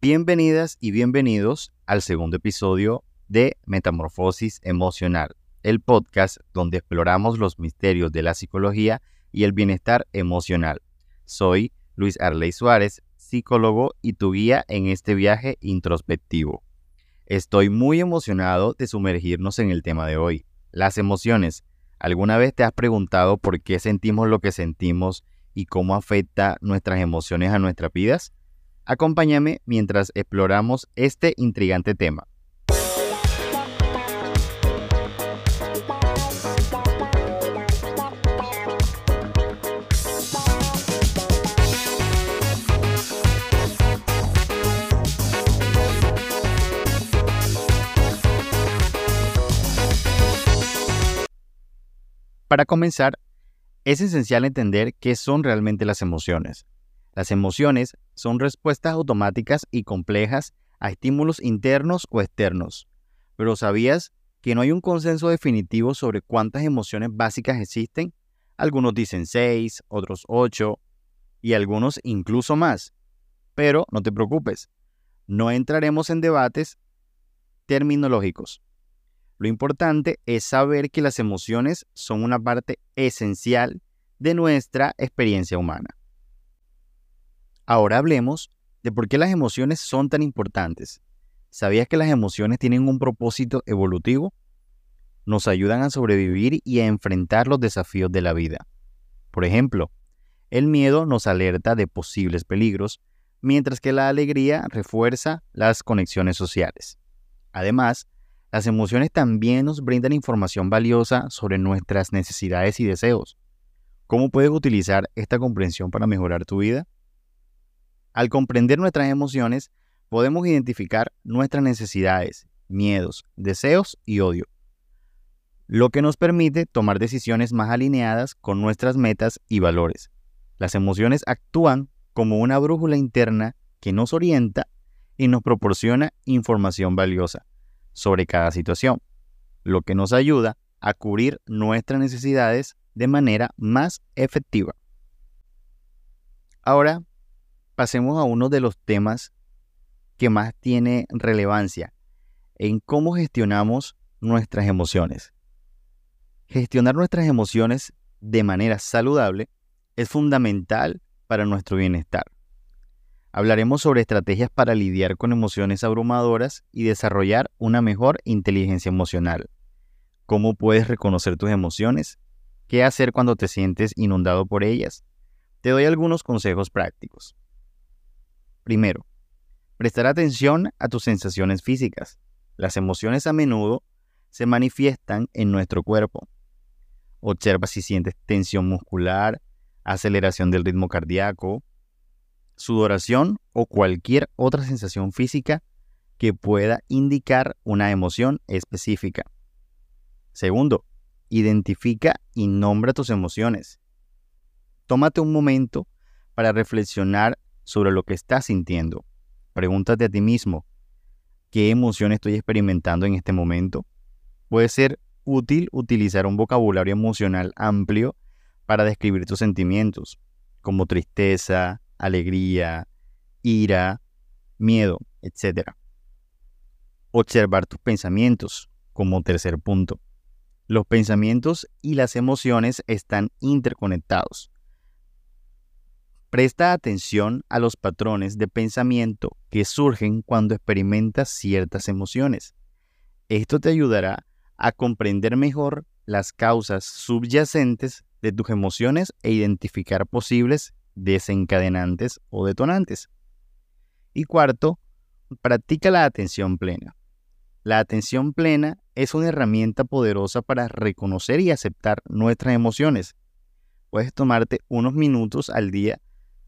Bienvenidas y bienvenidos al segundo episodio de Metamorfosis Emocional, el podcast donde exploramos los misterios de la psicología y el bienestar emocional. Soy Luis Arley Suárez, psicólogo y tu guía en este viaje introspectivo. Estoy muy emocionado de sumergirnos en el tema de hoy, las emociones. ¿Alguna vez te has preguntado por qué sentimos lo que sentimos y cómo afecta nuestras emociones a nuestras vidas? Acompáñame mientras exploramos este intrigante tema. Para comenzar, es esencial entender qué son realmente las emociones. Las emociones son respuestas automáticas y complejas a estímulos internos o externos. Pero ¿sabías que no hay un consenso definitivo sobre cuántas emociones básicas existen? Algunos dicen 6, otros 8 y algunos incluso más. Pero no te preocupes, no entraremos en debates terminológicos. Lo importante es saber que las emociones son una parte esencial de nuestra experiencia humana. Ahora hablemos de por qué las emociones son tan importantes. ¿Sabías que las emociones tienen un propósito evolutivo? Nos ayudan a sobrevivir y a enfrentar los desafíos de la vida. Por ejemplo, el miedo nos alerta de posibles peligros, mientras que la alegría refuerza las conexiones sociales. Además, las emociones también nos brindan información valiosa sobre nuestras necesidades y deseos. ¿Cómo puedes utilizar esta comprensión para mejorar tu vida? Al comprender nuestras emociones, podemos identificar nuestras necesidades, miedos, deseos y odio, lo que nos permite tomar decisiones más alineadas con nuestras metas y valores. Las emociones actúan como una brújula interna que nos orienta y nos proporciona información valiosa sobre cada situación, lo que nos ayuda a cubrir nuestras necesidades de manera más efectiva. Ahora, pasemos a uno de los temas que más tiene relevancia en cómo gestionamos nuestras emociones. Gestionar nuestras emociones de manera saludable es fundamental para nuestro bienestar. Hablaremos sobre estrategias para lidiar con emociones abrumadoras y desarrollar una mejor inteligencia emocional. ¿Cómo puedes reconocer tus emociones? ¿Qué hacer cuando te sientes inundado por ellas? Te doy algunos consejos prácticos. Primero, prestar atención a tus sensaciones físicas. Las emociones a menudo se manifiestan en nuestro cuerpo. Observa si sientes tensión muscular, aceleración del ritmo cardíaco, sudoración o cualquier otra sensación física que pueda indicar una emoción específica. Segundo, identifica y nombra tus emociones. Tómate un momento para reflexionar sobre lo que estás sintiendo. Pregúntate a ti mismo, ¿qué emoción estoy experimentando en este momento? Puede ser útil utilizar un vocabulario emocional amplio para describir tus sentimientos, como tristeza, alegría, ira, miedo, etc. Observar tus pensamientos como tercer punto. Los pensamientos y las emociones están interconectados. Presta atención a los patrones de pensamiento que surgen cuando experimentas ciertas emociones. Esto te ayudará a comprender mejor las causas subyacentes de tus emociones e identificar posibles desencadenantes o detonantes. Y cuarto, practica la atención plena. La atención plena es una herramienta poderosa para reconocer y aceptar nuestras emociones. Puedes tomarte unos minutos al día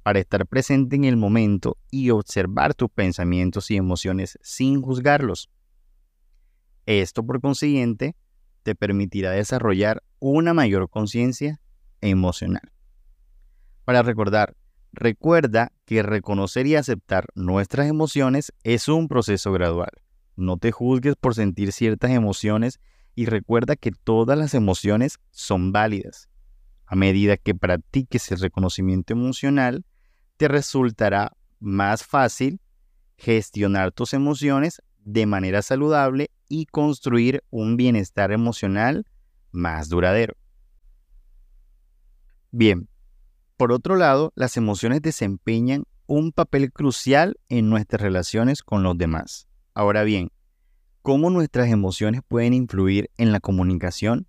para estar presente en el momento y observar tus pensamientos y emociones sin juzgarlos. Esto, por consiguiente, te permitirá desarrollar una mayor conciencia emocional para recordar. Recuerda que reconocer y aceptar nuestras emociones es un proceso gradual. No te juzgues por sentir ciertas emociones y recuerda que todas las emociones son válidas. A medida que practiques el reconocimiento emocional, te resultará más fácil gestionar tus emociones de manera saludable y construir un bienestar emocional más duradero. Bien, por otro lado, las emociones desempeñan un papel crucial en nuestras relaciones con los demás. Ahora bien, ¿cómo nuestras emociones pueden influir en la comunicación?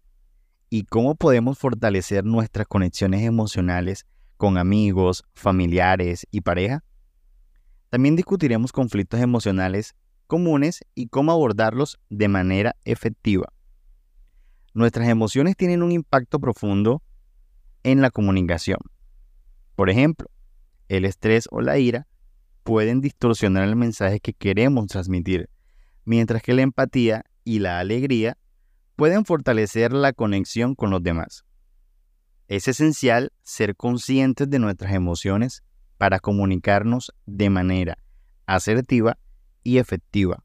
¿Y cómo podemos fortalecer nuestras conexiones emocionales con amigos, familiares y pareja? También discutiremos conflictos emocionales comunes y cómo abordarlos de manera efectiva. Nuestras emociones tienen un impacto profundo en la comunicación. Por ejemplo, el estrés o la ira pueden distorsionar el mensaje que queremos transmitir, mientras que la empatía y la alegría pueden fortalecer la conexión con los demás. Es esencial ser conscientes de nuestras emociones para comunicarnos de manera asertiva y efectiva.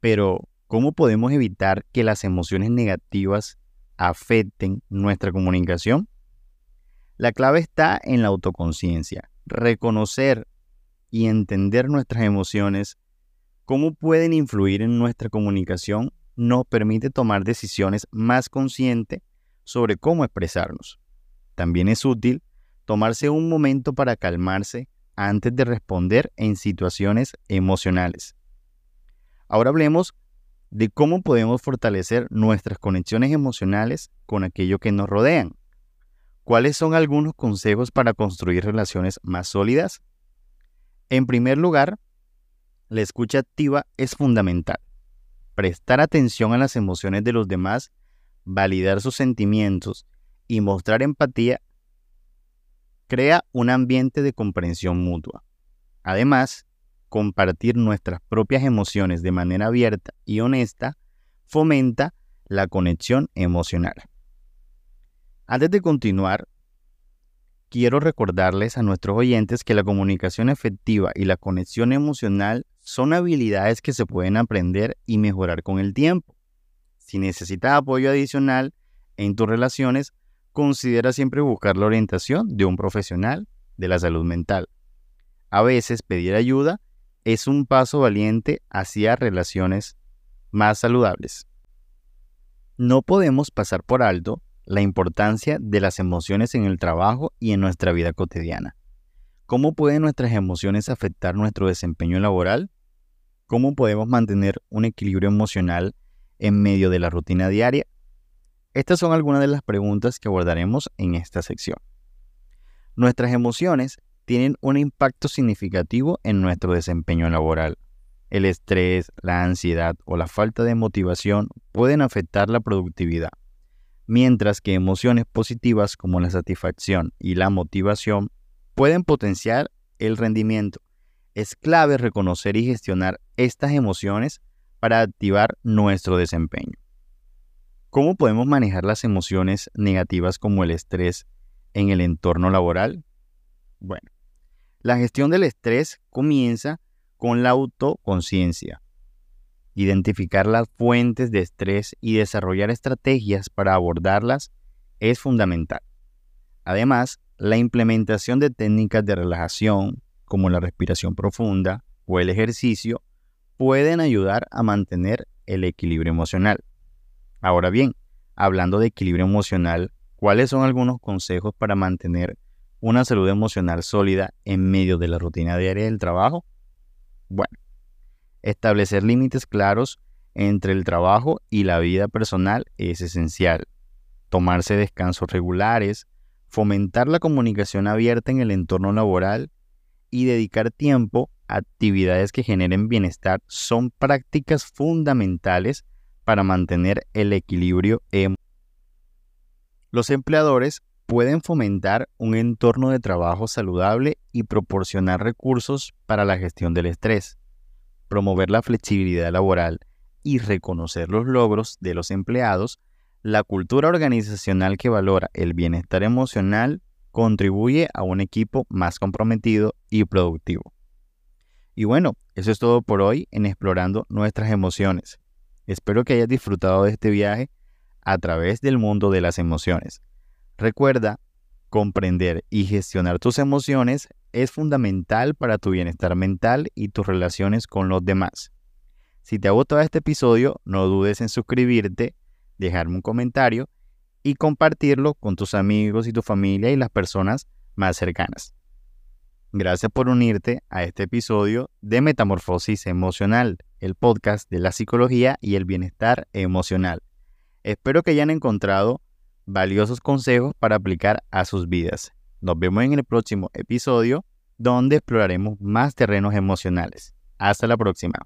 Pero, ¿cómo podemos evitar que las emociones negativas afecten nuestra comunicación? La clave está en la autoconciencia, reconocer y entender nuestras emociones, cómo pueden influir en nuestra comunicación, nos permite tomar decisiones más conscientes sobre cómo expresarnos. También es útil tomarse un momento para calmarse antes de responder en situaciones emocionales. Ahora hablemos de cómo podemos fortalecer nuestras conexiones emocionales con aquello que nos rodean. ¿Cuáles son algunos consejos para construir relaciones más sólidas? En primer lugar, la escucha activa es fundamental. Prestar atención a las emociones de los demás, validar sus sentimientos y mostrar empatía crea un ambiente de comprensión mutua. Además, compartir nuestras propias emociones de manera abierta y honesta fomenta la conexión emocional. Antes de continuar, quiero recordarles a nuestros oyentes que la comunicación efectiva y la conexión emocional son habilidades que se pueden aprender y mejorar con el tiempo. Si necesitas apoyo adicional en tus relaciones, considera siempre buscar la orientación de un profesional de la salud mental. A veces pedir ayuda es un paso valiente hacia relaciones más saludables. No podemos pasar por alto la importancia de las emociones en el trabajo y en nuestra vida cotidiana. ¿Cómo pueden nuestras emociones afectar nuestro desempeño laboral? ¿Cómo podemos mantener un equilibrio emocional en medio de la rutina diaria? Estas son algunas de las preguntas que abordaremos en esta sección. Nuestras emociones tienen un impacto significativo en nuestro desempeño laboral. El estrés, la ansiedad o la falta de motivación pueden afectar la productividad, mientras que emociones positivas como la satisfacción y la motivación pueden potenciar el rendimiento. Es clave reconocer y gestionar estas emociones para activar nuestro desempeño. ¿Cómo podemos manejar las emociones negativas como el estrés en el entorno laboral? Bueno, la gestión del estrés comienza con la autoconciencia, Identificar las fuentes de estrés y desarrollar estrategias para abordarlas es fundamental. Además, la implementación de técnicas de relajación, como la respiración profunda o el ejercicio, pueden ayudar a mantener el equilibrio emocional. Ahora bien, hablando de equilibrio emocional, ¿cuáles son algunos consejos para mantener una salud emocional sólida en medio de la rutina diaria del trabajo? Bueno, Establecer límites claros entre el trabajo y la vida personal es esencial. Tomarse descansos regulares, fomentar la comunicación abierta en el entorno laboral y dedicar tiempo actividades que generen bienestar son prácticas fundamentales para mantener el equilibrio emocional. Los empleadores pueden fomentar un entorno de trabajo saludable y proporcionar recursos para la gestión del estrés promover la flexibilidad laboral y reconocer los logros de los empleados, la cultura organizacional que valora el bienestar emocional contribuye a un equipo más comprometido y productivo. Y bueno, eso es todo por hoy en explorando nuestras emociones. Espero que hayas disfrutado de este viaje a través del mundo de las emociones. Recuerda Comprender y gestionar tus emociones es fundamental para tu bienestar mental y tus relaciones con los demás. Si te ha gustado este episodio, no dudes en suscribirte, dejarme un comentario y compartirlo con tus amigos y tu familia y las personas más cercanas. Gracias por unirte a este episodio de Metamorfosis Emocional, el podcast de la psicología y el bienestar emocional. Espero que hayan encontrado valiosos consejos para aplicar a sus vidas. Nos vemos en el próximo episodio donde exploraremos más terrenos emocionales. Hasta la próxima.